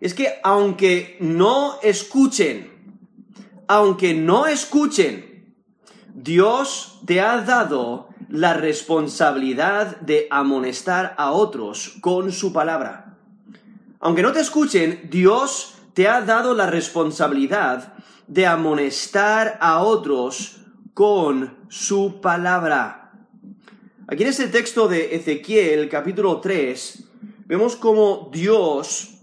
es que aunque no escuchen, aunque no escuchen, Dios te ha dado la responsabilidad de amonestar a otros con su palabra. Aunque no te escuchen, Dios te ha dado la responsabilidad de amonestar a otros con su palabra. Aquí en este texto de Ezequiel, capítulo 3, vemos cómo Dios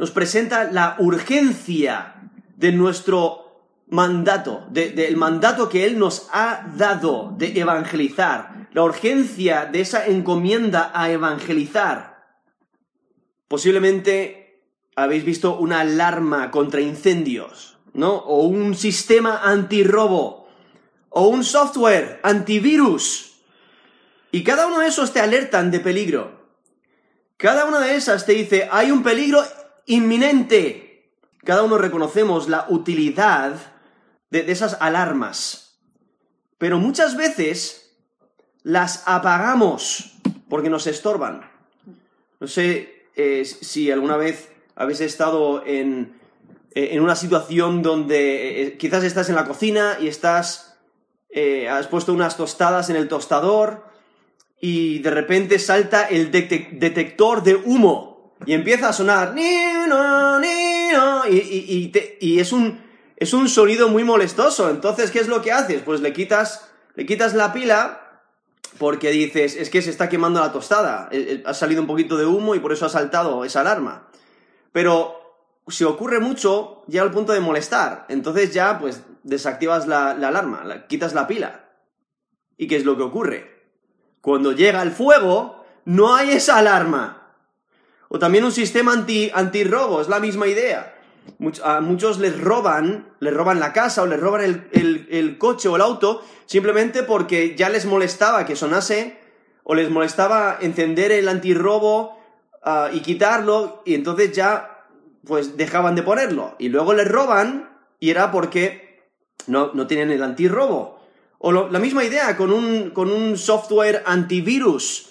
nos presenta la urgencia de nuestro mandato, del mandato que Él nos ha dado de evangelizar, la urgencia de esa encomienda a evangelizar. Posiblemente habéis visto una alarma contra incendios, ¿no? O un sistema antirrobo, o un software antivirus. Y cada uno de esos te alertan de peligro. Cada una de esas te dice, hay un peligro inminente. Cada uno reconocemos la utilidad de, esas alarmas. Pero muchas veces las apagamos porque nos estorban. No sé eh, si alguna vez habéis estado en, eh, en una situación donde eh, quizás estás en la cocina y estás, has puesto unas tostadas en el tostador y de repente salta el detector de humo y empieza a sonar y, y, es, un, es un sonido muy molestoso. Entonces, ¿qué es lo que haces? Pues le quitas, le quitas la pila porque dices, es que se está quemando la tostada. Eh, eh, ha salido un poquito de humo y por eso ha saltado esa alarma. Pero si ocurre mucho, llega al punto de molestar. Entonces ya, pues, desactivas la, alarma, quitas la pila. ¿Y qué es lo que ocurre? Cuando llega el fuego, no hay esa alarma. O también un sistema anti, antirrobo, es la misma idea. muchos les roban, les roban la casa o les roban el, coche o el auto simplemente porque ya les molestaba que sonase o les molestaba encender el antirrobo uh, y quitarlo y entonces ya pues dejaban de ponerlo. Y luego les roban y era porque no, no tienen el antirrobo. O la misma idea con un, con un software antivirus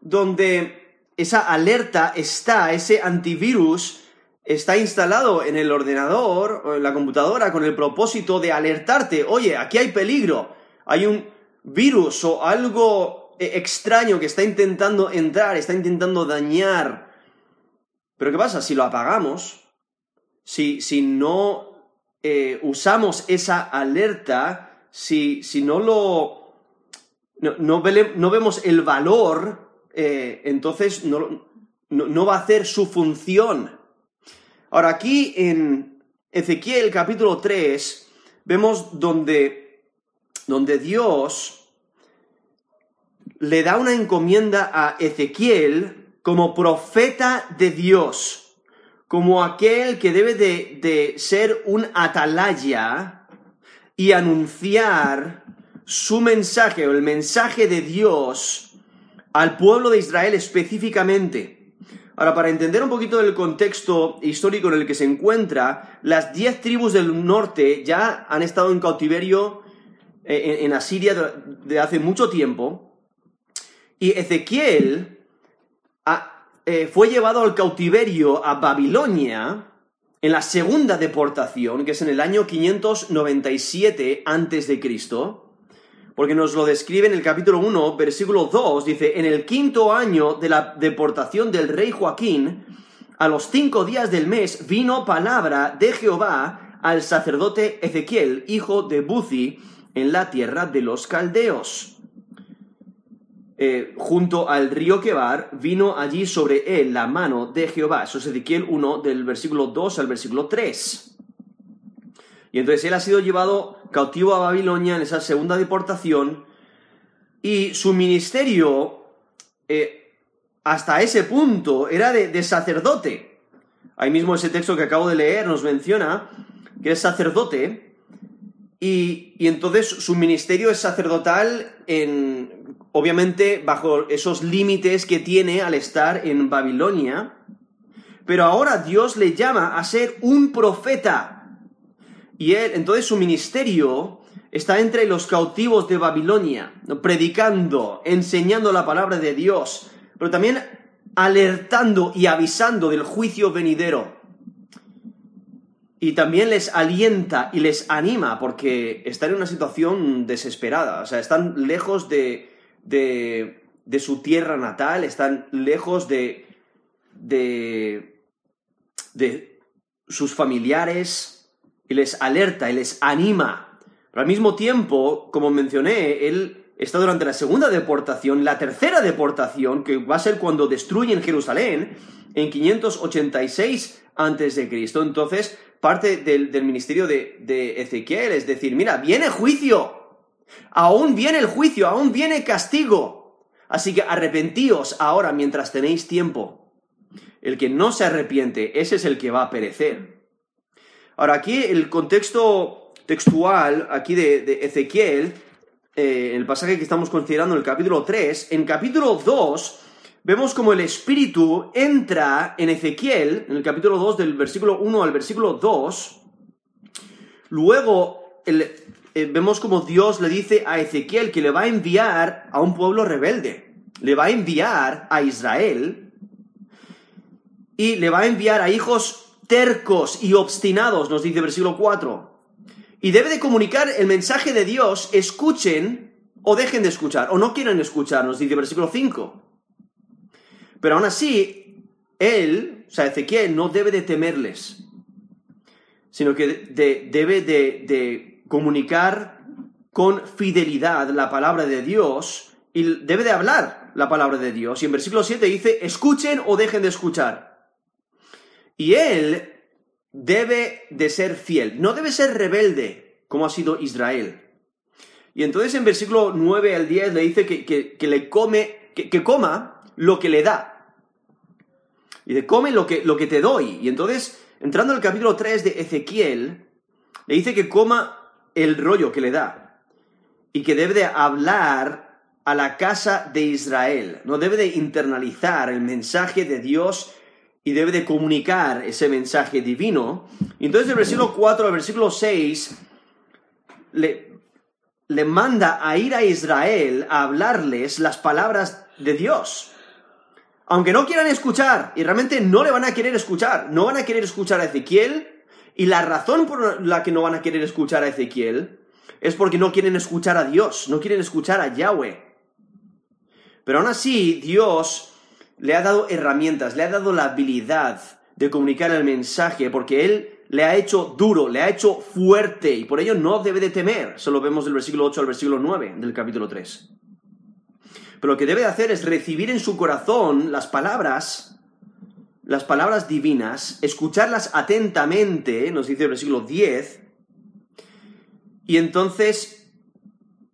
donde esa alerta está, ese antivirus está instalado en el ordenador o en la computadora con el propósito de alertarte, oye, aquí hay peligro, hay un virus o algo eh, extraño que está intentando entrar, está intentando dañar. Pero ¿qué pasa? Si lo apagamos, si, si no eh, usamos esa alerta, si, si no lo... No, no vemos el valor eh, entonces no, no, va a hacer su función. Ahora, aquí en Ezequiel capítulo 3 vemos donde, donde Dios le da una encomienda a Ezequiel como profeta de Dios, como aquel que debe de, de ser un atalaya y anunciar su mensaje o el mensaje de Dios al pueblo de Israel específicamente. Ahora, para entender un poquito del contexto histórico en el que se encuentra, las diez tribus del norte ya han estado en cautiverio eh, en, Asiria de, hace mucho tiempo, y Ezequiel eh, fue llevado al cautiverio a Babilonia en la segunda deportación, que es en el año 597 a.C., porque nos lo describe en el capítulo 1, versículo 2, dice, en el quinto año de la deportación del rey Joaquín, a los cinco días del mes vino palabra de Jehová al sacerdote Ezequiel, hijo de Buzi, en la tierra de los caldeos. Eh, junto al río Quebar, vino allí sobre él la mano de Jehová. Eso es Ezequiel 1, del versículo 2 al versículo 3. Y entonces él ha sido llevado cautivo a Babilonia en esa segunda deportación y su ministerio eh, hasta ese punto era de, sacerdote. Ahí mismo ese texto que acabo de leer nos menciona que es sacerdote y, y entonces su ministerio es sacerdotal en, obviamente bajo esos límites que tiene al estar en Babilonia, pero ahora Dios le llama a ser un profeta y él, entonces su ministerio está entre los cautivos de Babilonia, predicando, enseñando la palabra de Dios, pero también alertando y avisando del juicio venidero. Y también les alienta y les anima porque están en una situación desesperada, o sea, están lejos de, de, su tierra natal, están lejos de, de, de sus familiares y les alerta y les anima. Pero al mismo tiempo, como mencioné, él está durante la segunda deportación, la tercera deportación, que va a ser cuando destruyen Jerusalén en 586 a.C. Entonces, parte del, ministerio de, de Ezequiel es decir, mira, viene juicio, aún viene el juicio, aún viene castigo. Así que arrepentíos ahora mientras tenéis tiempo. El que no se arrepiente, ese es el que va a perecer. Ahora, aquí el contexto textual, aquí de, Ezequiel, eh, el pasaje que estamos considerando en el capítulo 3, en capítulo 2 vemos como el Espíritu entra en Ezequiel, en el capítulo 2 del versículo 1 al versículo 2, luego eh, vemos como Dios le dice a Ezequiel que le va a enviar a un pueblo rebelde, le va a enviar a Israel y le va a enviar a hijos tercos y obstinados, nos dice versículo 4. Y debe de comunicar el mensaje de Dios, escuchen o dejen de escuchar, o no quieran escuchar, nos dice versículo 5. Pero aún así, él, o sea, Ezequiel, no debe de temerles, sino que debe de, comunicar con fidelidad la palabra de Dios y debe de hablar la palabra de Dios. Y en versículo 7 dice, escuchen o dejen de escuchar. Y él debe de ser fiel, no debe ser rebelde como ha sido Israel. Y entonces en versículo 9 al 10 le dice que, le come, que, coma lo que le da. Y de come lo que, lo que te doy. Y entonces, entrando al capítulo 3 de Ezequiel, le dice que coma el rollo que le da. Y que debe de hablar a la casa de Israel. No debe de internalizar el mensaje de Dios y debe de comunicar ese mensaje divino. Entonces del versículo 4 al versículo 6 le, le manda a ir a Israel a hablarles las palabras de Dios aunque no quieran escuchar, y realmente no le van a querer escuchar, no van a querer escuchar a Ezequiel, y la razón por la que no van a querer escuchar a Ezequiel es porque no quieren escuchar a Dios, no quieren escuchar a Yahweh. Pero aún así, Dios le ha dado herramientas, le ha dado la habilidad de comunicar el mensaje, porque Él le ha hecho duro, le ha hecho fuerte, y por ello no debe de temer. Eso lo vemos del versículo 8 al versículo 9 del capítulo 3. Pero lo que debe hacer es recibir en su corazón las palabras, las palabras divinas, escucharlas atentamente, nos dice el versículo 10, y entonces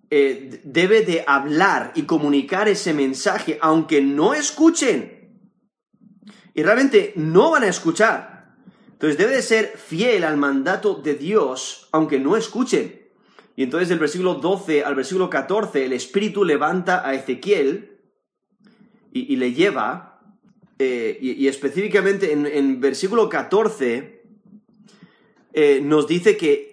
eh, debe de hablar y comunicar ese mensaje, aunque no escuchen. Y realmente no van a escuchar. Entonces debe de ser fiel al mandato de Dios, aunque no escuchen. Y entonces del versículo 12 al versículo 14 el Espíritu levanta a Ezequiel y, le lleva, eh, y, específicamente en, versículo 14 eh, nos dice que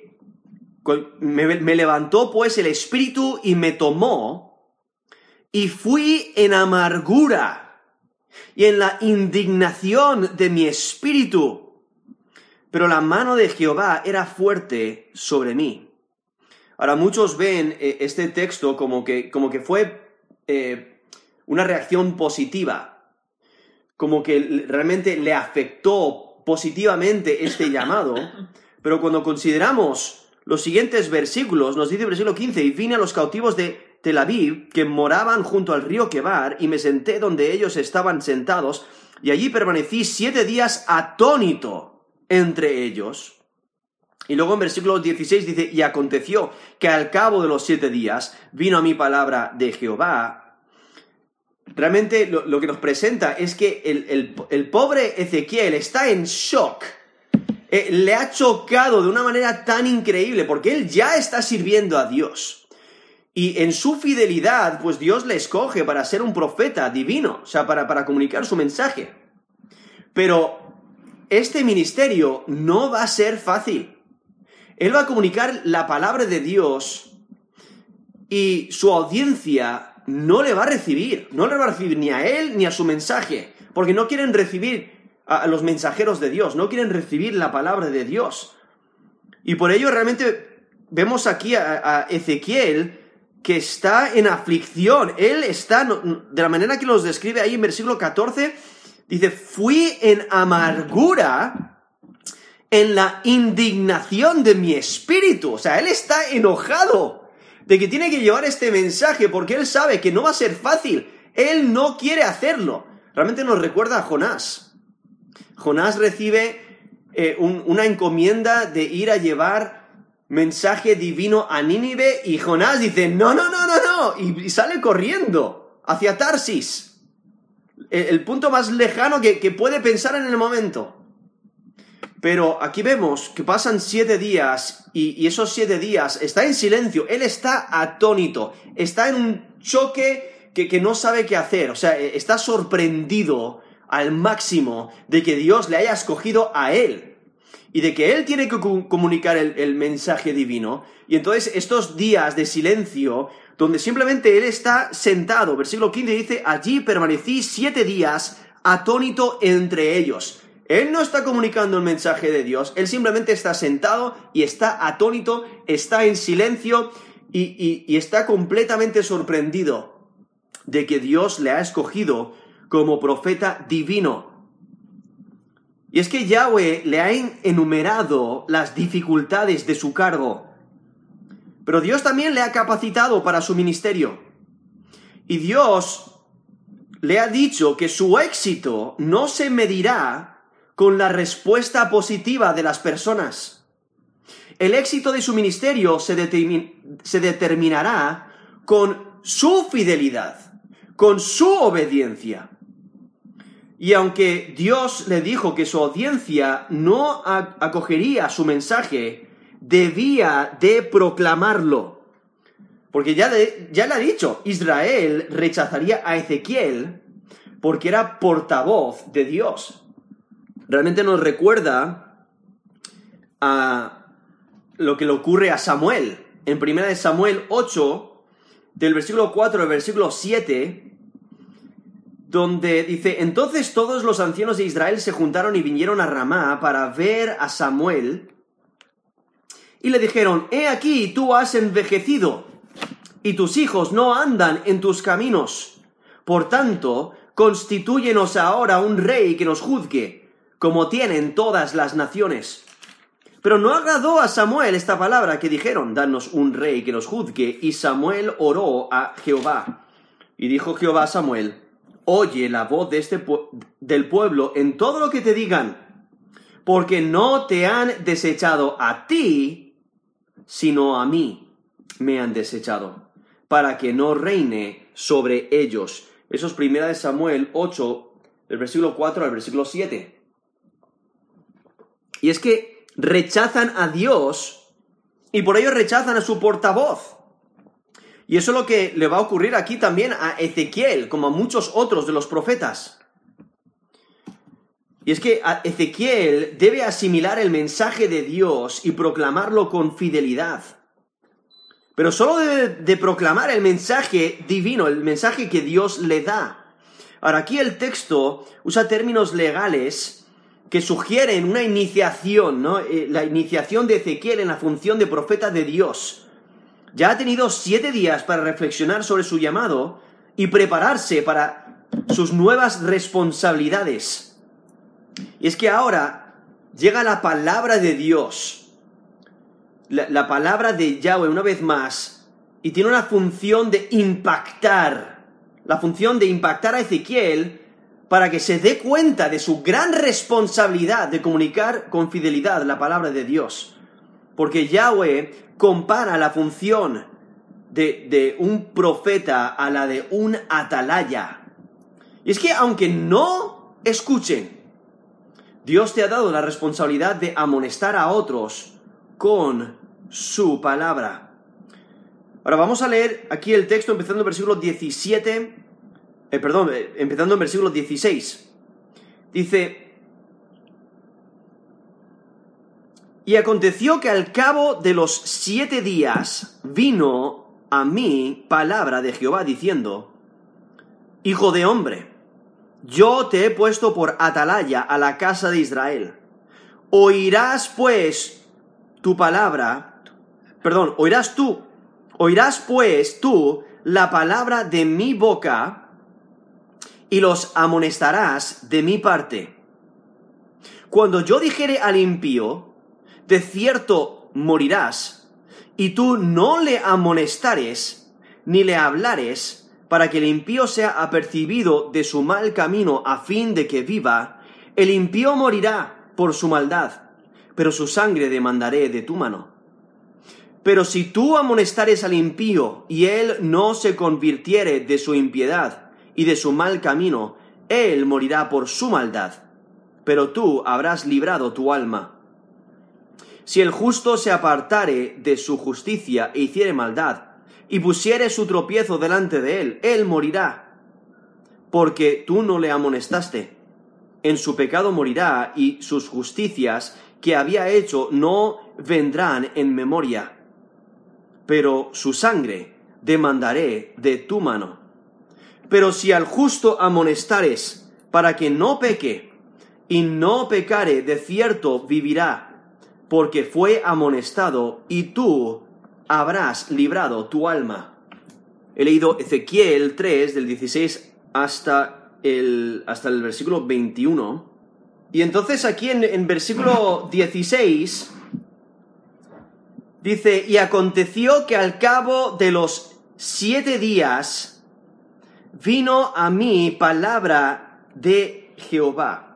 me, levantó pues el Espíritu y me tomó y fui en amargura y en la indignación de mi espíritu. Pero la mano de Jehová era fuerte sobre mí Ahora, muchos ven eh, este texto como que, como que fue eh, una reacción positiva, como que realmente le afectó positivamente este llamado, pero cuando consideramos los siguientes versículos, nos dice el versículo 15, y vine a los cautivos de Tel Aviv, que moraban junto al río Quebar, y me senté donde ellos estaban sentados, y allí permanecí siete días atónito entre ellos. Y luego en versículo 16 dice, y aconteció que al cabo de los siete días vino a mi palabra de Jehová. Realmente lo, que nos presenta es que el, pobre Ezequiel está en shock. Eh, le ha chocado de una manera tan increíble porque él ya está sirviendo a Dios. Y en su fidelidad, pues Dios le escoge para ser un profeta divino, o sea, para, para comunicar su mensaje. Pero este ministerio no va a ser fácil. Él va a comunicar la palabra de Dios y su audiencia no le va a recibir, no le va a recibir ni a él ni a su mensaje, porque no quieren recibir a, los mensajeros de Dios, no quieren recibir la palabra de Dios. Y por ello realmente vemos aquí a, Ezequiel que está en aflicción. Él está, de la manera que nos describe ahí en versículo 14, dice, fui en amargura en la indignación de mi espíritu. O sea, él está enojado de que tiene que llevar este mensaje porque él sabe que no va a ser fácil. Él no quiere hacerlo. Realmente nos recuerda a Jonás. Jonás recibe eh, una encomienda de ir a llevar mensaje divino a Nínive y Jonás dice, no, no, no, no, no, y, sale corriendo hacia Tarsis, el, punto más lejano que, puede pensar en el momento. Pero aquí vemos que pasan siete días y, esos siete días está en silencio, él está atónito, está en un choque que, que no sabe qué hacer, o sea, está sorprendido al máximo de que Dios le haya escogido a él y de que él tiene que comunicar el, mensaje divino. Y entonces estos días de silencio, donde simplemente él está sentado, versículo 15 dice, allí permanecí siete días atónito entre ellos. Él no está comunicando el mensaje de Dios, él simplemente está sentado y está atónito, está en silencio y, y está completamente sorprendido de que Dios le ha escogido como profeta divino. Y es que Yahweh le ha enumerado las dificultades de su cargo. Pero Dios también le ha capacitado para su ministerio. Y Dios le ha dicho que su éxito no se medirá con la respuesta positiva de las personas. El éxito de su ministerio se, se determinará con su fidelidad, con su obediencia. Y aunque Dios le dijo que su audiencia no acogería su mensaje, debía de proclamarlo. Porque ya, le ha dicho, Israel rechazaría a Ezequiel porque era portavoz de Dios. Realmente nos recuerda a lo que le ocurre a Samuel. En 1 Samuel 8, del versículo 4 al versículo 7, donde dice, entonces todos los ancianos de Israel se juntaron y vinieron a Ramá para ver a Samuel, y le dijeron, he aquí, tú has envejecido, y tus hijos no andan en tus caminos. Por tanto, constitúyenos ahora un rey que nos juzgue, como tienen todas las naciones. Pero no agradó a Samuel esta palabra que dijeron, danos un rey que nos juzgue, y Samuel oró a Jehová. Y dijo Jehová a Samuel, oye la voz de este del pueblo en todo lo que te digan, porque no te han desechado a ti, sino a mí me han desechado, para que no reine sobre ellos. Eso es primera de Samuel 8, del versículo 4 al versículo 7. Y es que rechazan a Dios y por ello rechazan a su portavoz. Y eso es lo que le va a ocurrir aquí también a Ezequiel, como a muchos otros de los profetas. Y es que Ezequiel debe asimilar el mensaje de Dios y proclamarlo con fidelidad. Pero solo debe de proclamar el mensaje divino, el mensaje que Dios le da. Ahora, aquí el texto usa términos legales que sugieren una iniciación, ¿no? Eh, la iniciación de Ezequiel en la función de profeta de Dios ya ha tenido siete días para reflexionar sobre su llamado y prepararse para sus nuevas responsabilidades. Y es que ahora llega la palabra de Dios, la, palabra de Yahweh una vez más, y tiene una función de impactar, la función de impactar a Ezequiel para que se dé cuenta de su gran responsabilidad de comunicar con fidelidad la palabra de Dios. Porque Yahweh compara la función de, un profeta a la de un atalaya. Y es que aunque no escuchen, Dios te ha dado la responsabilidad de amonestar a otros con su palabra. Ahora vamos a leer aquí el texto empezando en versículo 17, eh, perdón, eh, empezando en versículo 16. Dice, Y aconteció que al cabo de los siete días vino a mí palabra de Jehová diciendo, Hijo de hombre, yo te he puesto por atalaya a la casa de Israel. Oirás pues tu palabra, perdón, oirás tú, oirás pues tú la palabra de mi boca y los amonestarás de mi parte. Cuando yo dijere al impío, de cierto morirás, y tú no le amonestares, ni le hablares, para que el impío sea apercibido de su mal camino a fin de que viva, el impío morirá por su maldad, pero su sangre demandaré de tu mano. Pero si tú amonestares al impío y él no se convirtiere de su impiedad y de su mal camino, él morirá por su maldad, pero tú habrás librado tu alma. Si el justo se apartare de su justicia e hiciere maldad, y pusiere su tropiezo delante de él, él morirá, porque tú no le amonestaste. En su pecado morirá, y sus justicias que había hecho no vendrán en memoria. Pero su sangre demandaré de tu mano. Pero si al justo amonestares para que no peque, y no pecare, de cierto vivirá, porque fue amonestado, y tú habrás librado tu alma. He leído Ezequiel 3, del 16 hasta el, hasta el versículo 21. Y entonces aquí en, en versículo 16 dice, y aconteció que al cabo de los siete días vino a mí palabra de Jehová.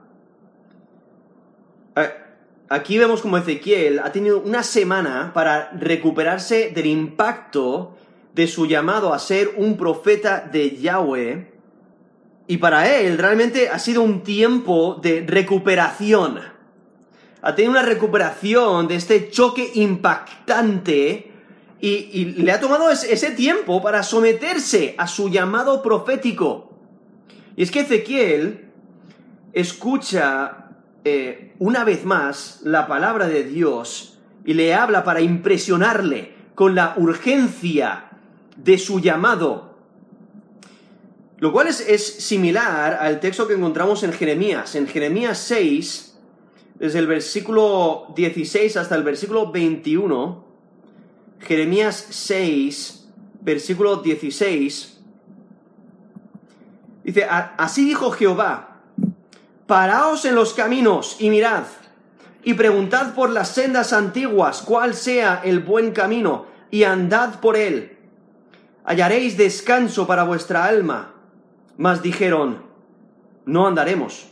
Aquí vemos como Ezequiel ha tenido una semana para recuperarse del impacto de su llamado a ser un profeta de Yahweh. Y para él realmente ha sido un tiempo de recuperación. Ha tenido una recuperación de este choque impactante y, le ha tomado ese tiempo para someterse a su llamado profético. Y es que Ezequiel escucha eh, una vez más la palabra de Dios y le habla para impresionarle con la urgencia de su llamado. Lo cual es, es similar al texto que encontramos en Jeremías. En Jeremías 6, desde el versículo 16 hasta el versículo 21, Jeremías 6, versículo 16, dice, así dijo Jehová, Paraos en los caminos y mirad, y preguntad por las sendas antiguas cuál sea el buen camino, y andad por él. Hallaréis descanso para vuestra alma. Mas dijeron, no andaremos.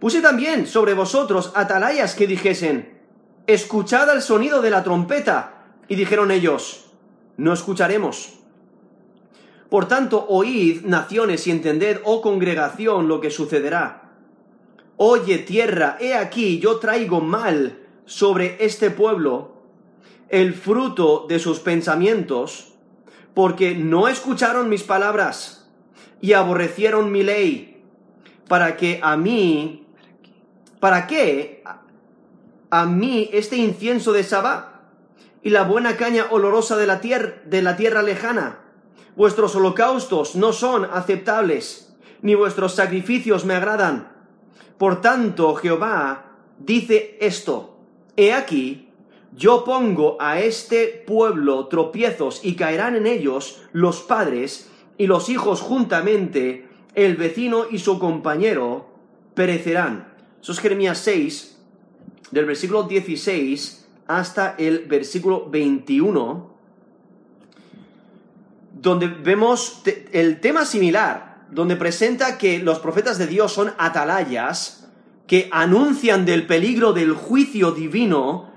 Puse también sobre vosotros atalayas que dijesen, escuchad el sonido de la trompeta. Y dijeron ellos, no escucharemos. Por tanto, oíd, naciones, y entended, oh congregación, lo que sucederá Oye tierra, he aquí yo traigo mal sobre este pueblo, el fruto de sus pensamientos, porque no escucharon mis palabras y aborrecieron mi ley, para que a mí, ¿para qué a mí este incienso de Sabá y la buena caña olorosa de la, tierra, de la tierra lejana? Vuestros holocaustos no son aceptables, ni vuestros sacrificios me agradan. Por tanto, Jehová dice esto, he aquí, yo pongo a este pueblo tropiezos y caerán en ellos los padres y los hijos juntamente, el vecino y su compañero perecerán. Eso es Jeremías 6, del versículo 16 hasta el versículo 21, donde vemos el tema similar donde presenta que los profetas de Dios son atalayas que anuncian del peligro del juicio divino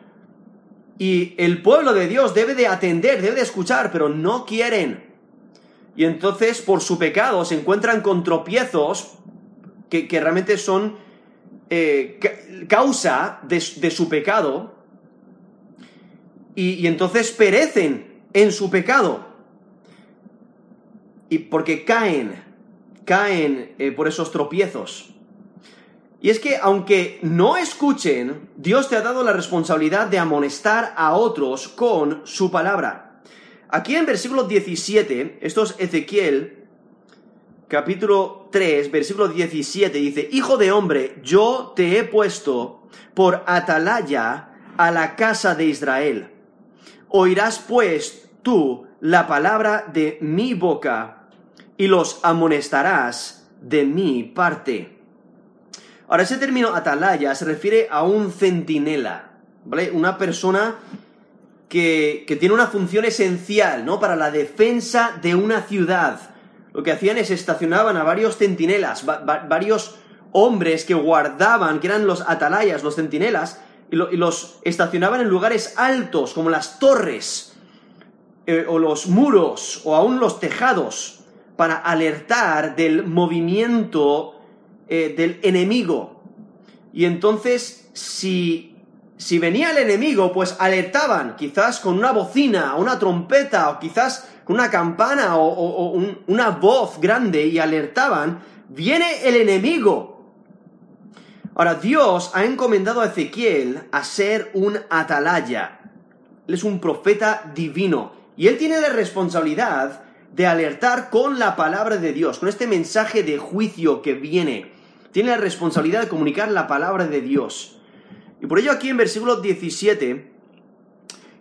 y el pueblo de Dios debe de atender, debe de escuchar, pero no quieren. Y entonces por su pecado se encuentran con tropiezos que, realmente son eh, causa de, su pecado y, y entonces perecen en su pecado. Y porque caen, caen eh, por esos tropiezos. Y es que aunque no escuchen, Dios te ha dado la responsabilidad de amonestar a otros con su palabra. aquí en versículo 17, esto es Ezequiel, capítulo 3, versículo 17, dice, Hijo de hombre, yo te he puesto por atalaya a la casa de Israel. Oirás pues tú la palabra de mi boca y los amonestarás de mi parte. Ahora, ese término atalaya se refiere a un centinela, ¿vale? Una persona que, tiene una función esencial, ¿no? Para la defensa de una ciudad. Lo que hacían es estacionaban a varios centinelas, varios hombres que guardaban, que eran los atalayas, los centinelas, y, los estacionaban en lugares altos, como las torres, eh, o los muros, o aún los tejados, para alertar del movimiento eh, del enemigo. Y entonces, si, si venía el enemigo, pues alertaban, quizás con una bocina, una trompeta, o quizás con una campana o, una voz grande, y alertaban, viene el enemigo. Ahora, Dios ha encomendado a Ezequiel a ser un atalaya. Él es un profeta divino. Y él tiene la responsabilidad de alertar con la palabra de Dios, con este mensaje de juicio que viene tiene la responsabilidad de comunicar la palabra de Dios. Y por ello aquí en versículo 17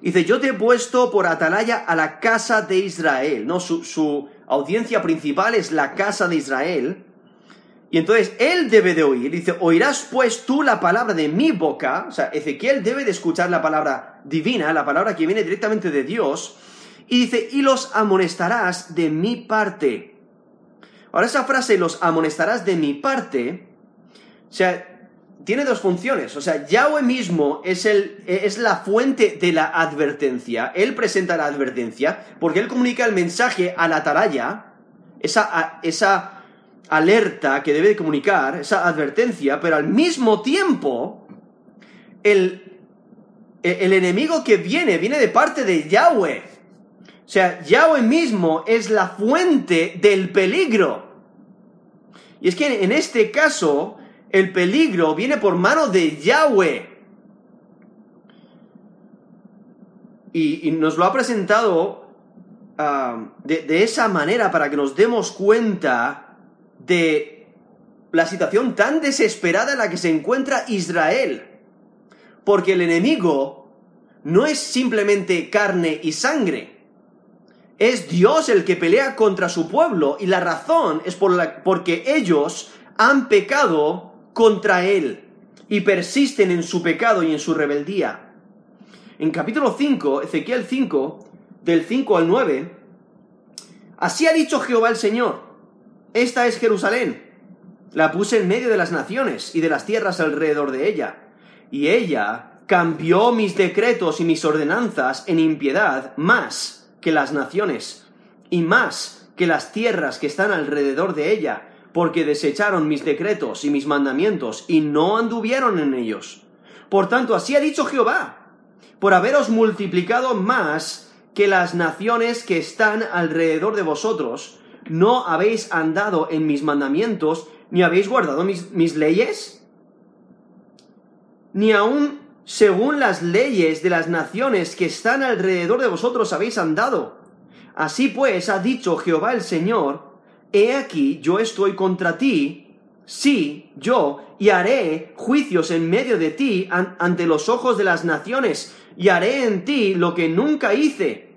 dice, yo te he puesto por atalaya a la casa de Israel, ¿no? Su, su audiencia principal es la casa de Israel. Y entonces él debe de oír, dice, oirás pues tú la palabra de mi boca, o sea, Ezequiel debe de escuchar la palabra divina, la palabra que viene directamente de Dios, y dice, y los amonestarás de mi parte. Ahora esa frase, los amonestarás de mi parte, o sea, tiene dos funciones. O sea, Yahweh mismo es, el, es la fuente de la advertencia. Él presenta la advertencia porque él comunica el mensaje a la atalaya, esa, esa alerta que debe de comunicar, esa advertencia, pero al mismo tiempo, el, el enemigo que viene, viene de parte de Yahweh. O sea, Yahweh mismo es la fuente del peligro. Y es que en este caso, el peligro viene por mano de Yahweh. Y, nos lo ha presentado ah, de, de esa manera para que nos demos cuenta de la situación tan desesperada en la que se encuentra Israel. Porque el enemigo no es simplemente carne y sangre es Dios el que pelea contra su pueblo y la razón es por la, porque ellos han pecado contra Él y persisten en su pecado y en su rebeldía. En capítulo 5, Ezequiel 5, del 5 al 9, así ha dicho Jehová el Señor, esta es Jerusalén, la puse en medio de las naciones y de las tierras alrededor de ella, y ella cambió mis decretos y mis ordenanzas en impiedad más que las naciones, y más que las tierras que están alrededor de ella, porque desecharon mis decretos y mis mandamientos, y no anduvieron en ellos. Por tanto, así ha dicho Jehová, por haberos multiplicado más que las naciones que están alrededor de vosotros, no habéis andado en mis mandamientos, ni habéis guardado mis, mis leyes, ni aun según las leyes de las naciones que están alrededor de vosotros habéis andado. Así pues ha dicho Jehová el Señor, He aquí yo estoy contra ti, sí, yo, y haré juicios en medio de ti ante los ojos de las naciones, y haré en ti lo que nunca hice,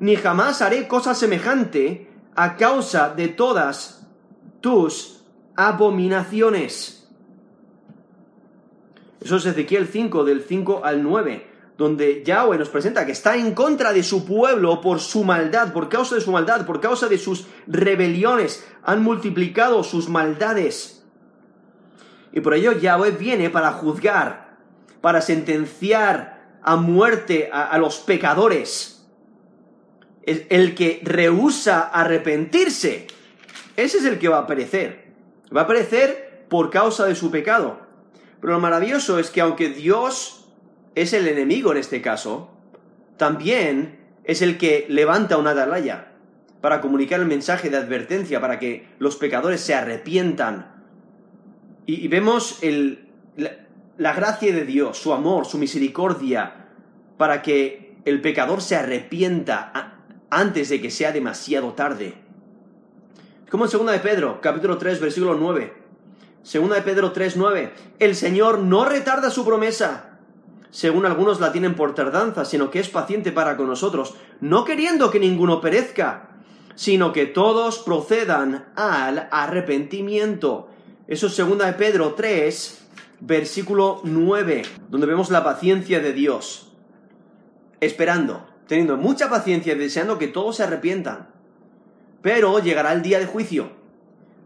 ni jamás haré cosa semejante a causa de todas tus abominaciones. Eso es Ezequiel 5, del 5 al 9, donde Yahweh nos presenta que está en contra de su pueblo por su maldad, por causa de su maldad, por causa de sus rebeliones, han multiplicado sus maldades. Y por ello Yahweh viene para juzgar, para sentenciar a muerte a, los pecadores. El que rehúsa arrepentirse, ese es el que va a perecer. Va a perecer por causa de su pecado. Pero lo maravilloso es que aunque Dios es el enemigo en este caso, también es el que levanta una atalaya para comunicar el mensaje de advertencia, para que los pecadores se arrepientan. Y, vemos la gracia de Dios, su amor, su misericordia, para que el pecador se arrepienta antes de que sea demasiado tarde. Como en 2 de Pedro, capítulo 3, versículo 9. 2 de Pedro 3, 9. El Señor no retarda su promesa, según algunos la tienen por tardanza, sino que es paciente para con nosotros, no queriendo que ninguno perezca, sino que todos procedan al arrepentimiento. Eso es 2 de Pedro 3, versículo 9, donde vemos la paciencia de Dios, esperando, teniendo mucha paciencia y deseando que todos se arrepientan. Pero llegará el día de juicio.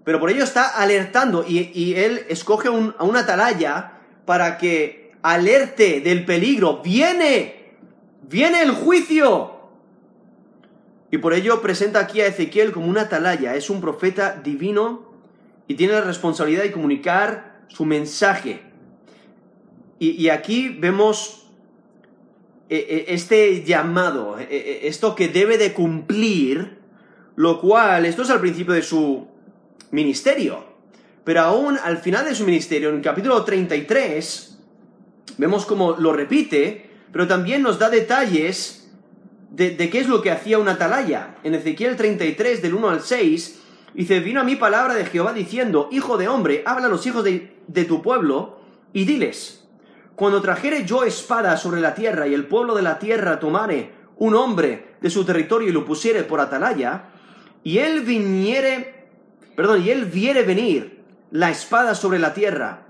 Pero por ello está alertando y, él escoge a una atalaya para que alerte del peligro. Viene, viene el juicio. Y por ello presenta aquí a Ezequiel como una atalaya. Es un profeta divino y tiene la responsabilidad de comunicar su mensaje. Y, aquí vemos eh, eh, este llamado, eh, esto que debe de cumplir, lo cual, esto es al principio de su ministerio, pero aún al final de su ministerio, en el capítulo 33, vemos como lo repite, pero también nos da detalles de, qué es lo que hacía una atalaya. En Ezequiel 33, del 1 al 6, dice, vino a mí palabra de Jehová diciendo, Hijo de hombre, habla a los hijos de tu pueblo y diles, cuando trajere yo espada sobre la tierra y el pueblo de la tierra tomare un hombre de su territorio y lo pusiere por atalaya, y él viniere, perdón, y él viere venir la espada sobre la tierra,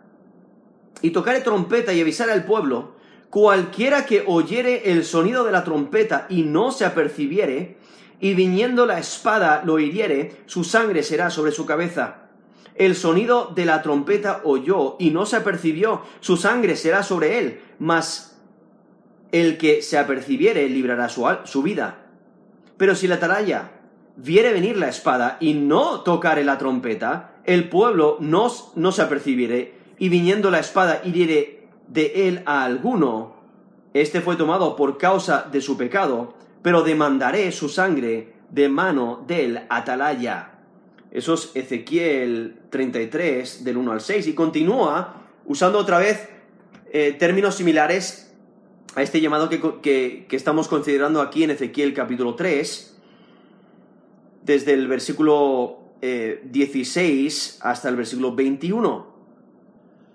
y tocare trompeta y avisare al pueblo, cualquiera que oyere el sonido de la trompeta y no se apercibiere, y viniendo la espada lo hiriere, su sangre será sobre su cabeza el sonido de la trompeta oyó y no se apercibió, su sangre será sobre él, mas el que se apercibiere librará su, su vida. Pero si la atalaya viere venir la espada y no tocare la trompeta, el pueblo no, no se apercibiere, y viniendo la espada hiriere de él a alguno, este fue tomado por causa de su pecado, pero demandaré su sangre de mano del atalaya. Eso es Ezequiel 33, del 1 al 6, y continúa usando otra vez eh, términos similares a este llamado que, estamos considerando aquí en Ezequiel capítulo 3, desde el versículo 16 eh, hasta el versículo 21.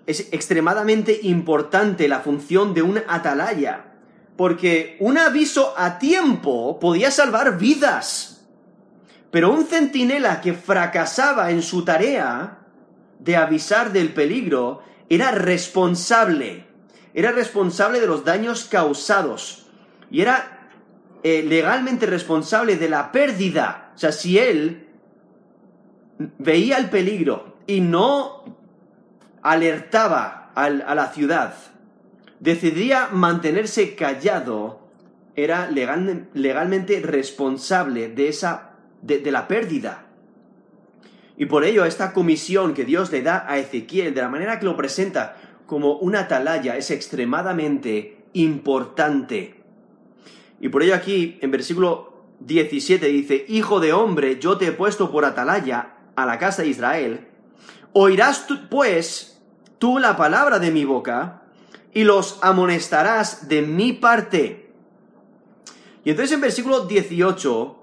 Es extremadamente importante la función de un atalaya, porque un aviso a tiempo podía salvar vidas. Pero un centinela que fracasaba en su tarea de avisar del peligro era responsable, era responsable de los daños causados y era eh, legalmente responsable de la pérdida. O sea, si él veía el peligro y no alertaba a la ciudad, decidía mantenerse callado, era legalmente responsable de esa de, la pérdida. Y por ello esta comisión que Dios le da a Ezequiel, de la manera que lo presenta como una atalaya, es extremadamente importante. Y por ello aquí, en versículo 17 dice, Hijo de hombre, yo te he puesto por atalaya a la casa de Israel. Oirás pues tú la palabra de mi boca y los amonestarás de mi parte. Y entonces en versículo 18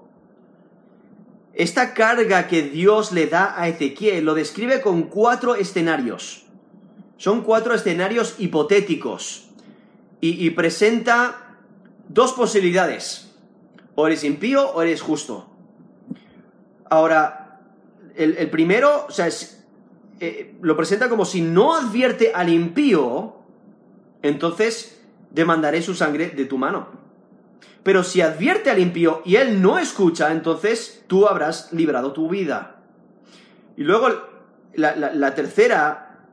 esta carga que Dios le da a Ezequiel lo describe con cuatro escenarios. Son cuatro escenarios hipotéticos. Y, presenta dos posibilidades. O eres impío o eres justo. Ahora, el, primero, o sea, eh, lo presenta como si no advierte al impío, entonces demandaré su sangre de tu mano. Pero si advierte al impío y él no escucha, entonces tú habrás librado tu vida. Y luego la, tercera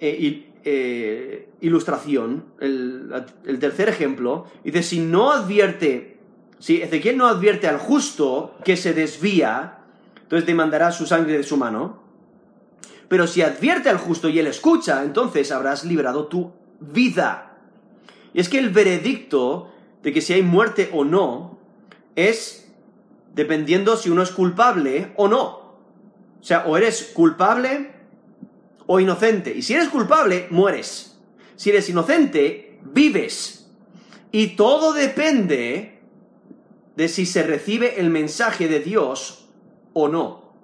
eh, eh, ilustración, el, el, tercer ejemplo, dice, si no advierte, si Ezequiel no advierte al justo que se desvía, entonces demandará su sangre de su mano. Pero si advierte al justo y él escucha, entonces habrás librado tu vida. Y es que el veredicto de que si hay muerte o no es dependiendo si uno es culpable o no. O sea, o eres culpable o inocente. Y si eres culpable, mueres. Si eres inocente, vives. Y todo depende de si se recibe el mensaje de Dios o no.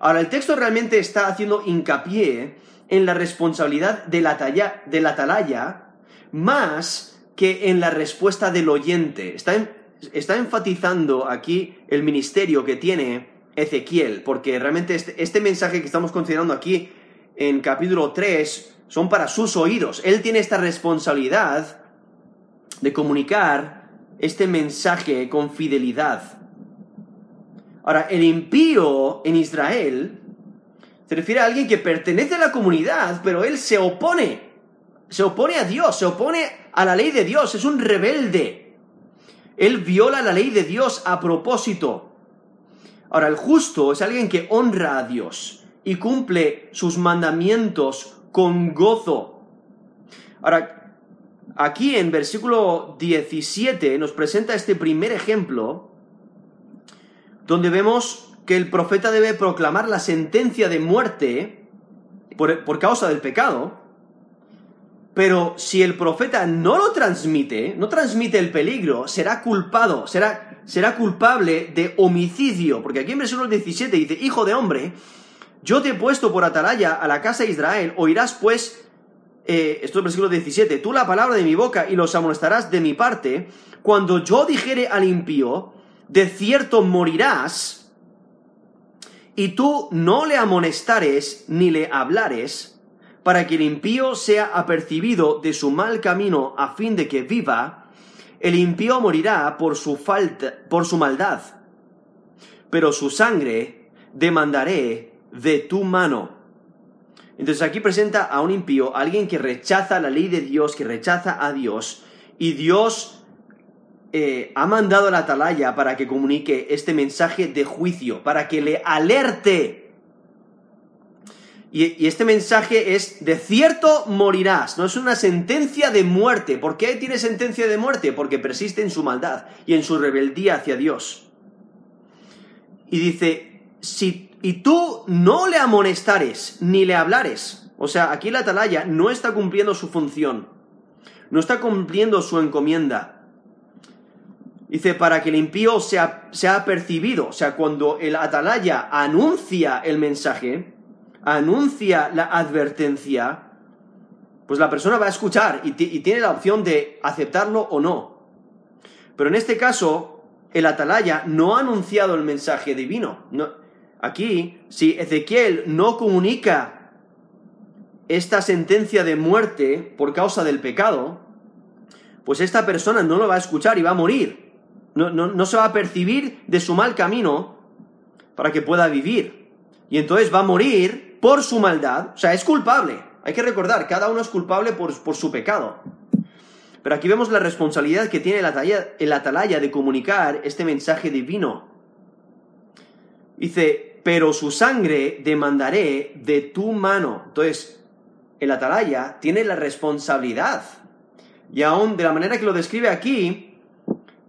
Ahora, el texto realmente está haciendo hincapié en la responsabilidad de la, atalaya más que en la respuesta del oyente. Está, está enfatizando aquí el ministerio que tiene Ezequiel, porque realmente este, este, mensaje que estamos considerando aquí en capítulo 3 son para sus oídos. Él tiene esta responsabilidad de comunicar este mensaje con fidelidad. Ahora, el impío en Israel se refiere a alguien que pertenece a la comunidad, pero él se opone. Se opone a Dios, se opone a la ley de Dios, es un rebelde. Él viola la ley de Dios a propósito. Ahora, el justo es alguien que honra a Dios y cumple sus mandamientos con gozo. Ahora, aquí en versículo 17 nos presenta este primer ejemplo donde vemos que el profeta debe proclamar la sentencia de muerte por, causa del pecado, pero si el profeta no lo transmite, no transmite el peligro, será culpado, será, será culpable de homicidio, porque aquí en versículo 17 dice, Hijo de hombre, yo te he puesto por atalaya a la casa de Israel, oirás pues, eh, esto es el versículo 17, tú la palabra de mi boca y los amonestarás de mi parte, cuando yo dijere al impío, de cierto morirás, y tú no le amonestares ni le hablares, para que el impío sea apercibido de su mal camino a fin de que viva, el impío morirá por su falta, por su maldad, pero su sangre demandaré de tu mano. Entonces aquí presenta a un impío, alguien que rechaza la ley de Dios, que rechaza a Dios, y Dios eh, ha mandado a la atalaya para que comunique este mensaje de juicio, para que le alerte. Y, este mensaje es, de cierto morirás, no es una sentencia de muerte. ¿Por qué tiene sentencia de muerte? Porque persiste en su maldad y en su rebeldía hacia Dios. Y dice, si, y tú no le amonestares ni le hablares, o sea, aquí la atalaya no está cumpliendo su función, no está cumpliendo su encomienda, Dice, para que el impío sea, sea percibido. O sea, cuando el atalaya anuncia el mensaje, anuncia la advertencia, pues la persona va a escuchar y, tiene la opción de aceptarlo o no. Pero en este caso, el atalaya no ha anunciado el mensaje divino. Aquí, si Ezequiel no comunica esta sentencia de muerte por causa del pecado, pues esta persona no lo va a escuchar y va a morir no, se va a percibir de su mal camino para que pueda vivir. Y entonces va a morir por su maldad. O sea, es culpable. Hay que recordar, cada uno es culpable por, su pecado. Pero aquí vemos la responsabilidad que tiene el atalaya, el atalaya de comunicar este mensaje divino. Dice, pero su sangre demandaré de tu mano. Entonces, el atalaya tiene la responsabilidad. Y aún de la manera que lo describe aquí,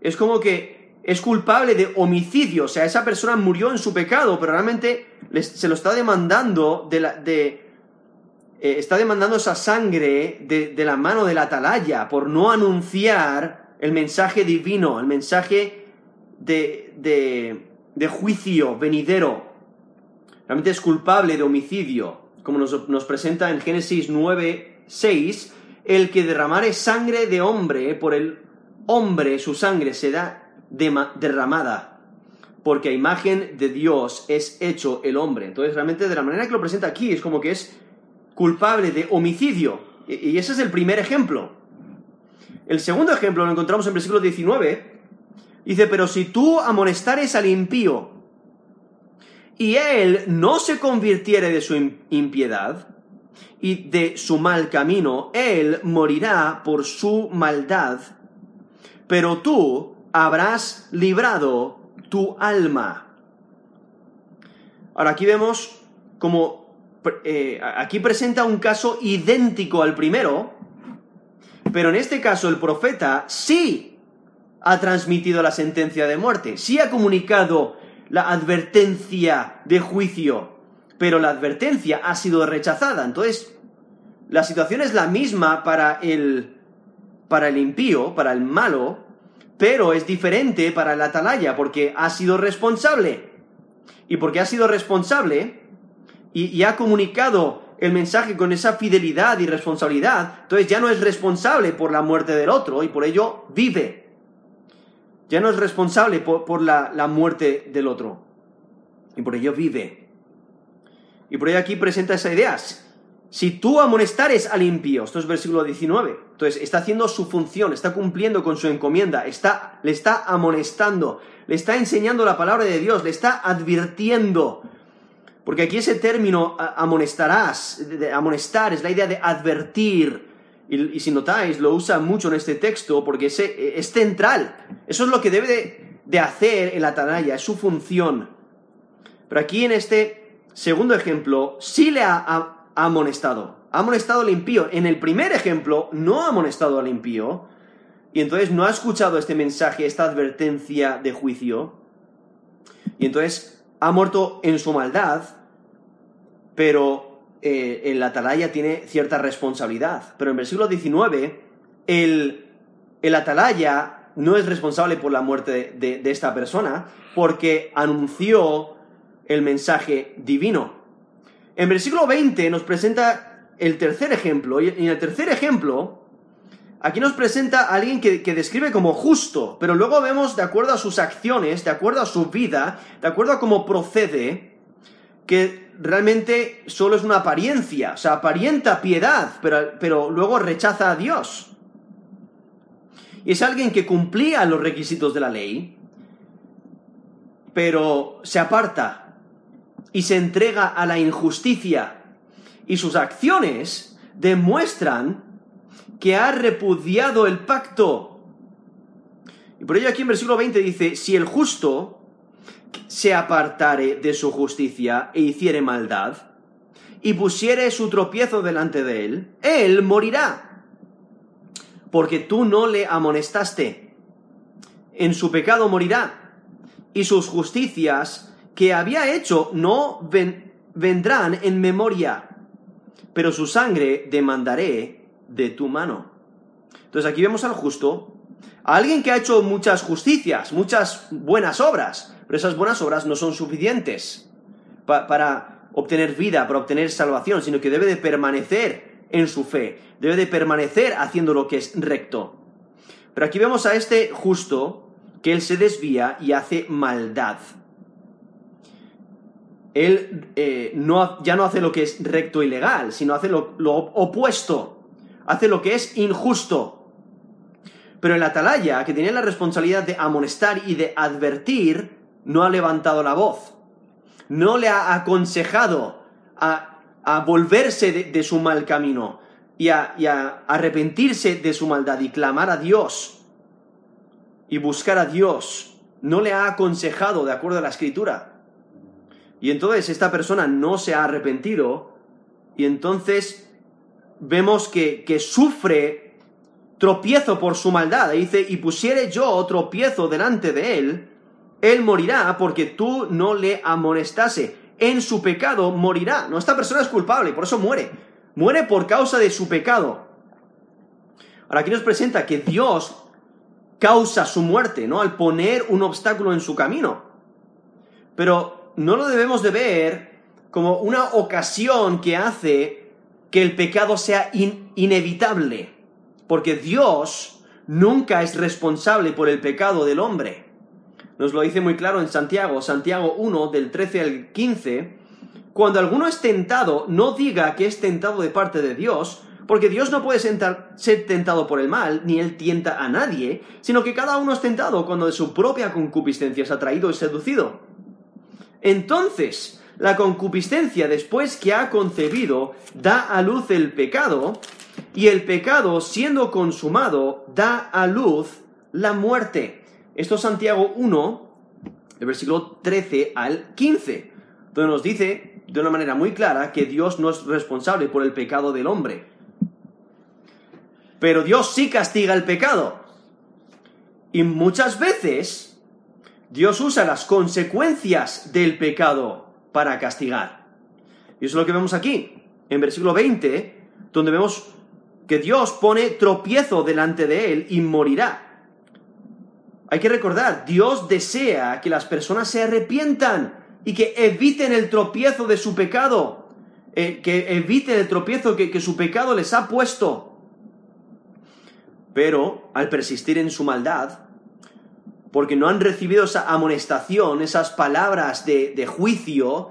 es como que es culpable de homicidio, o sea, esa persona murió en su pecado, pero realmente se lo está demandando de la, eh, está demandando esa sangre de, la mano de la atalaya por no anunciar el mensaje divino, el mensaje de, de juicio venidero. Realmente es culpable de homicidio, como nos, nos presenta en Génesis 9, 6, el que derramare sangre de hombre por el hombre su sangre será derramada, porque a imagen de Dios es hecho el hombre. Entonces, realmente, de la manera que lo presenta aquí, es como que es culpable de homicidio. Y ese es el primer ejemplo. El segundo ejemplo lo encontramos en versículo 19. Dice, pero si tú amonestares al impío y él no se convirtiere de su impiedad y de su mal camino, él morirá por su maldad pero tú habrás librado tu alma. Ahora aquí vemos como eh, aquí presenta un caso idéntico al primero, pero en este caso el profeta sí ha transmitido la sentencia de muerte, sí ha comunicado la advertencia de juicio, pero la advertencia ha sido rechazada. Entonces, la situación es la misma para el para el impío, para el malo, pero es diferente para el atalaya porque ha sido responsable. Y porque ha sido responsable y, y ha comunicado el mensaje con esa fidelidad y responsabilidad, entonces ya no es responsable por la muerte del otro y por ello vive. Ya no es responsable por, la, la, muerte del otro y por ello vive. Y por ello aquí presenta esa idea. Si tú amonestares al impío, esto es versículo 19, entonces está haciendo su función, está cumpliendo con su encomienda, está, le está amonestando, le está enseñando la palabra de Dios, le está advirtiendo porque aquí ese término amonestarás, de amonestar, es la idea de advertir. Y, si notáis, lo usa mucho en este texto porque es, central. Eso es lo que debe de, hacer el atalaya, es su función. Pero aquí en este segundo ejemplo, sí le ha, amonestado. Ha amonestado al impío. En el primer ejemplo, no ha amonestado al impío. Y entonces no ha escuchado este mensaje, esta advertencia de juicio. Y entonces ha muerto en su maldad pero eh, el atalaya tiene cierta responsabilidad. Pero en versículo 19, el, atalaya no es responsable por la muerte de, de esta persona porque anunció el mensaje divino. En versículo 20 nos presenta el tercer ejemplo, y en el tercer ejemplo, aquí nos presenta a alguien que, que, describe como justo, pero luego vemos, de acuerdo a sus acciones, de acuerdo a su vida, de acuerdo a cómo procede, que realmente solo es una apariencia, o sea, aparenta piedad, pero, pero luego rechaza a Dios. Y es alguien que cumplía los requisitos de la ley, pero se aparta y se entrega a la injusticia. Y sus acciones demuestran que ha repudiado el pacto. Y por ello aquí en versículo 20 dice, si el justo se apartare de su justicia e hiciere maldad, y pusiere su tropiezo delante de él, él morirá, porque tú no le amonestaste. En su pecado morirá, y sus justicias que había hecho no vendrán en memoria, pero su sangre demandaré de tu mano. Entonces aquí vemos al justo, a alguien que ha hecho muchas justicias, muchas buenas obras, pero esas buenas obras no son suficientes para obtener vida, para obtener salvación, sino que debe de permanecer en su fe, debe de permanecer haciendo lo que es recto. Pero aquí vemos a este justo que él se desvía y hace maldad. Él eh, no, ya no hace lo que es recto y legal, sino hace lo, lo opuesto, hace lo que es injusto. Pero el atalaya, que tenía la responsabilidad de amonestar y de advertir, no ha levantado la voz, no le ha aconsejado a, volverse de, su mal camino y a, y a arrepentirse de su maldad y clamar a Dios y buscar a Dios. No le ha aconsejado de acuerdo a la escritura. Y entonces esta persona no se ha arrepentido y entonces vemos que, que sufre tropiezo por su maldad. dice, y pusiere yo tropiezo delante de él, él morirá porque tú no le amonestase. En su pecado morirá. No, esta persona es culpable, por eso muere. Muere por causa de su pecado. Ahora aquí nos presenta que Dios causa su muerte, ¿no? Al poner un obstáculo en su camino. Pero no lo debemos de ver como una ocasión que hace que el pecado sea inevitable. Porque Dios nunca es responsable por el pecado del hombre nos lo dice muy claro en Santiago, Santiago 1, del 13 al 15, cuando alguno es tentado, no diga que es tentado de parte de Dios, porque Dios no puede ser tentado por el mal, ni Él tienta a nadie, sino que cada uno es tentado cuando de su propia concupiscencia es atraído y seducido. Entonces, la concupiscencia, después que ha concebido, da a luz el pecado, y el pecado, siendo consumado, da a luz la muerte. Esto es Santiago 1, el versículo 13 al 15, donde nos dice de una manera muy clara que Dios no es responsable por el pecado del hombre. Pero Dios sí castiga el pecado. Y muchas veces Dios usa las consecuencias del pecado para castigar. Y eso es lo que vemos aquí, en versículo 20, donde vemos que Dios pone tropiezo delante de él y morirá. Hay que recordar, Dios desea que las personas se arrepientan y que eviten el tropiezo de su pecado, eh, que eviten el tropiezo que, su pecado les ha puesto. Pero al persistir en su maldad, porque no han recibido esa amonestación, esas palabras de, juicio,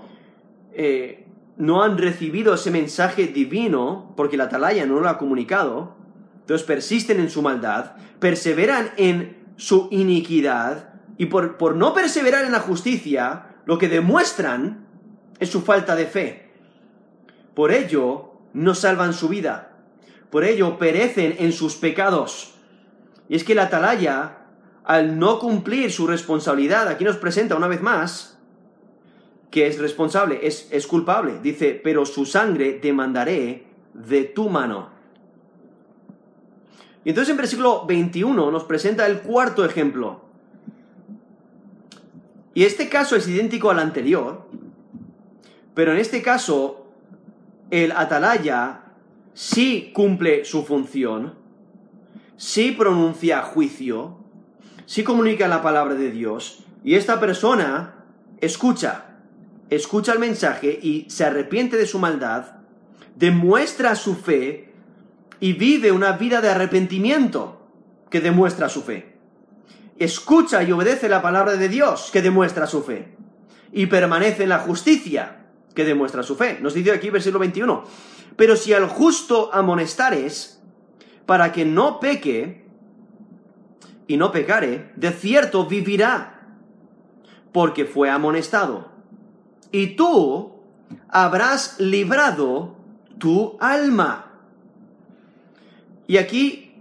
eh, no han recibido ese mensaje divino, porque la atalaya no lo ha comunicado, entonces persisten en su maldad, perseveran en su iniquidad, y por, por no perseverar en la justicia, lo que demuestran es su falta de fe. Por ello, no salvan su vida. Por ello, perecen en sus pecados. Y es que la atalaya al no cumplir su responsabilidad, aquí nos presenta una vez más que es responsable, es, es culpable. Dice, pero su sangre demandaré de tu mano. Y entonces en versículo 21 nos presenta el cuarto ejemplo. Y este caso es idéntico al anterior, pero en este caso el atalaya sí cumple su función, sí pronuncia juicio, sí comunica la palabra de Dios y esta persona escucha, escucha el mensaje y se arrepiente de su maldad, demuestra su fe y vive una vida de arrepentimiento que demuestra su fe. Escucha y obedece la palabra de Dios que demuestra su fe. Y permanece en la justicia que demuestra su fe. Nos dice aquí versículo 21. Pero si al justo amonestares, para que no peque, y no pecare, de cierto vivirá, porque fue amonestado. Y tú habrás librado tu alma. Y aquí,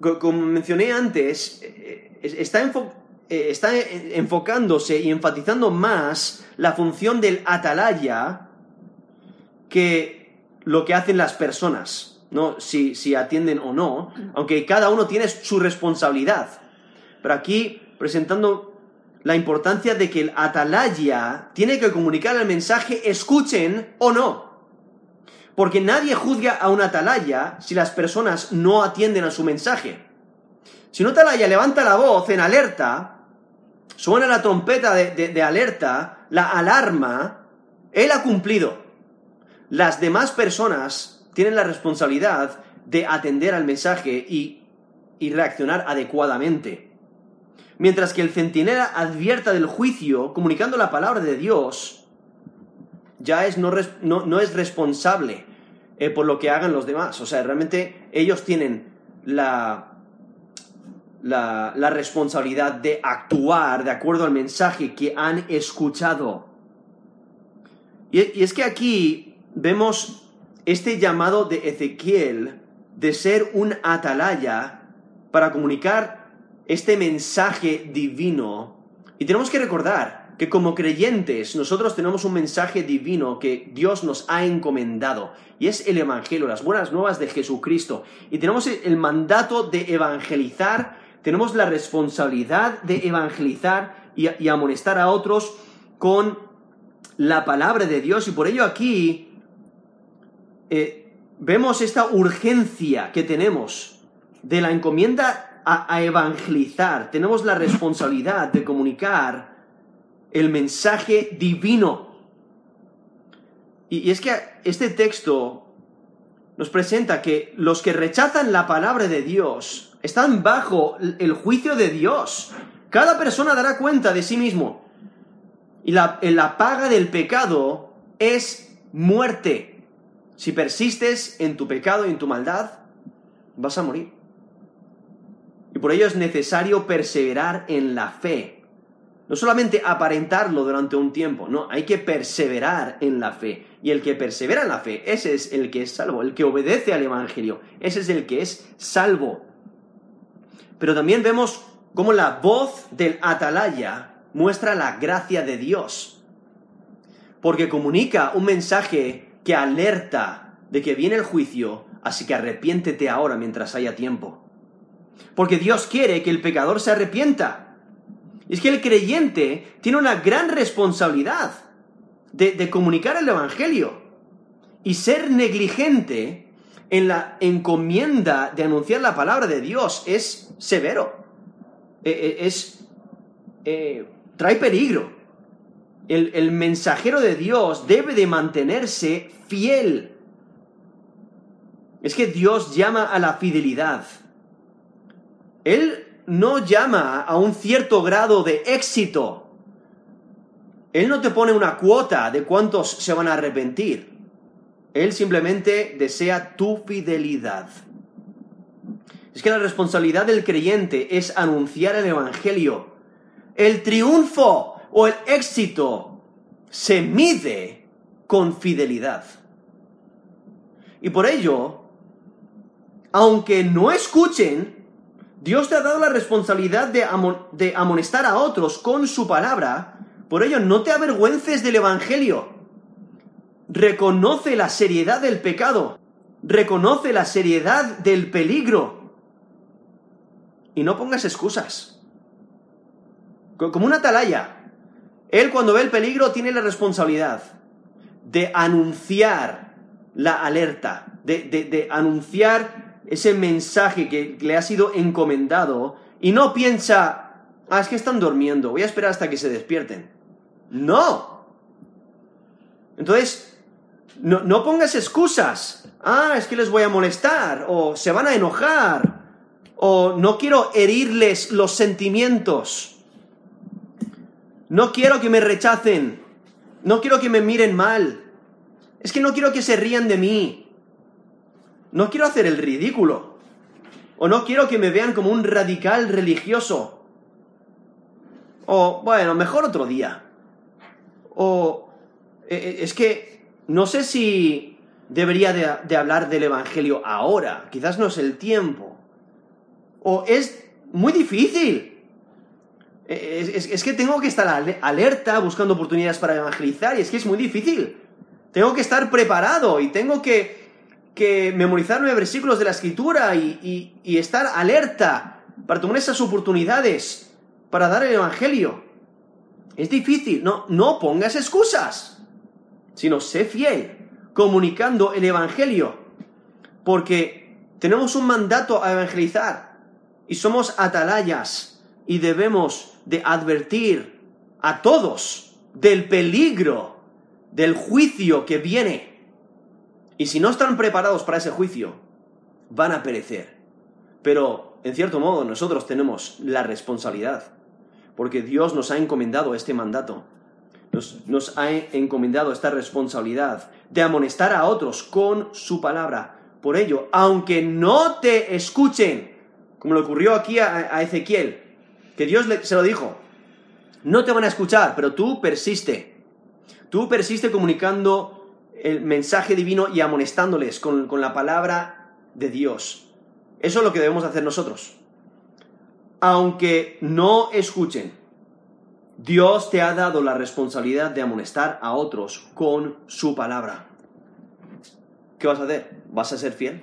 como mencioné antes, eh, está, eh, está enfocándose y enfatizando más la función del atalaya que lo que hacen las personas. ¿no? Si, si atienden o no, aunque cada uno tiene su responsabilidad. Pero aquí presentando la importancia de que el atalaya tiene que comunicar el mensaje, escuchen o no. Porque nadie juzga a un atalaya si las personas no atienden a su mensaje. Si un atalaya levanta la voz en alerta, suena la trompeta de alerta, la alarma, él ha cumplido. Las demás personas tienen la responsabilidad de atender al mensaje y, reaccionar adecuadamente. Mientras que el centinela advierta del juicio comunicando la palabra de Dios, ya es no, es responsable eh, por lo que hagan los demás. O sea, realmente ellos tienen la, la, responsabilidad de actuar de acuerdo al mensaje que han escuchado. Y es que aquí vemos este llamado de Ezequiel de ser un atalaya para comunicar este mensaje divino. Y tenemos que recordar que como creyentes nosotros tenemos un mensaje divino que Dios nos ha encomendado y es el Evangelio, las buenas nuevas de Jesucristo. Y tenemos el mandato de evangelizar, tenemos la responsabilidad de evangelizar y, amonestar a otros con la palabra de Dios y por ello aquí eh, vemos esta urgencia que tenemos de la encomienda a, evangelizar. Tenemos la responsabilidad de comunicar el mensaje divino. y es que este texto nos presenta que los que rechazan la palabra de Dios están bajo el juicio de Dios. Cada persona dará cuenta de sí mismo. Y la, la paga del pecado es muerte. Si persistes en tu pecado y en tu maldad, vas a morir. Y por ello es necesario perseverar en la fe. No solamente aparentarlo durante un tiempo, no, hay que perseverar en la fe. Y el que persevera en la fe, ese es el que es salvo, el que obedece al Evangelio, ese es el que es salvo. Pero también vemos cómo la voz del atalaya muestra la gracia de Dios, porque comunica un mensaje que alerta de que viene el juicio, así que arrepiéntete ahora mientras haya tiempo. Porque Dios quiere que el pecador se arrepienta. Es que el creyente tiene una gran responsabilidad de, comunicar el Evangelio. Y ser negligente en la encomienda de anunciar la palabra de Dios es severo. eh, eh, es, eh, trae peligro. El, el mensajero de Dios debe de mantenerse fiel. Es que Dios llama a la fidelidad. Él no llama a un cierto grado de éxito. Él no te pone una cuota de cuántos se van a arrepentir. Él simplemente desea tu fidelidad. Es que la responsabilidad del creyente es anunciar el Evangelio. El triunfo o el éxito se mide con fidelidad. Y por ello, aunque no escuchen, Dios te ha dado la responsabilidad de, amonestar a otros con su palabra. Por ello, no te avergüences del Evangelio. Reconoce la seriedad del pecado. Reconoce la seriedad del peligro. Y no pongas excusas. Como una atalaya. Él cuando ve el peligro tiene la responsabilidad de anunciar la alerta, de anunciar ese mensaje que le ha sido encomendado y no piensa, ah, es que están durmiendo, voy a esperar hasta que se despierten. No. Entonces, no, no pongas excusas. Ah, es que les voy a molestar, o se van a enojar, o no quiero herirles los sentimientos. No quiero que me rechacen. No quiero que me miren mal. Es que no quiero que se rían de mí. No quiero hacer el ridículo. O no quiero que me vean como un radical religioso. O, bueno, mejor otro día. O, es que no sé si debería de, hablar del Evangelio ahora. Quizás no es el tiempo. O es muy difícil. Es, es, es que tengo que estar alerta buscando oportunidades para evangelizar y es que es muy difícil. Tengo que estar preparado y tengo que, que memorizarme versículos de la escritura y, y, y, estar alerta para tomar esas oportunidades para dar el Evangelio. Es difícil, no, no pongas excusas, sino sé fiel, comunicando el Evangelio, porque tenemos un mandato a evangelizar y somos atalayas y debemos de advertir a todos del peligro del juicio que viene. Y si no están preparados para ese juicio, van a perecer. Pero, en cierto modo, nosotros tenemos la responsabilidad, porque Dios nos ha encomendado este mandato, nos, ha encomendado esta responsabilidad de amonestar a otros con su palabra. Por ello, aunque no te escuchen, como le ocurrió aquí a, Ezequiel, que Dios se lo dijo, no te van a escuchar, pero tú persiste. Tú persiste comunicando el mensaje divino y amonestándoles con, con la palabra de Dios. Eso es lo que debemos hacer nosotros. Aunque no escuchen, Dios te ha dado la responsabilidad de amonestar a otros con su palabra. ¿Qué vas a hacer? ¿Vas a ser fiel?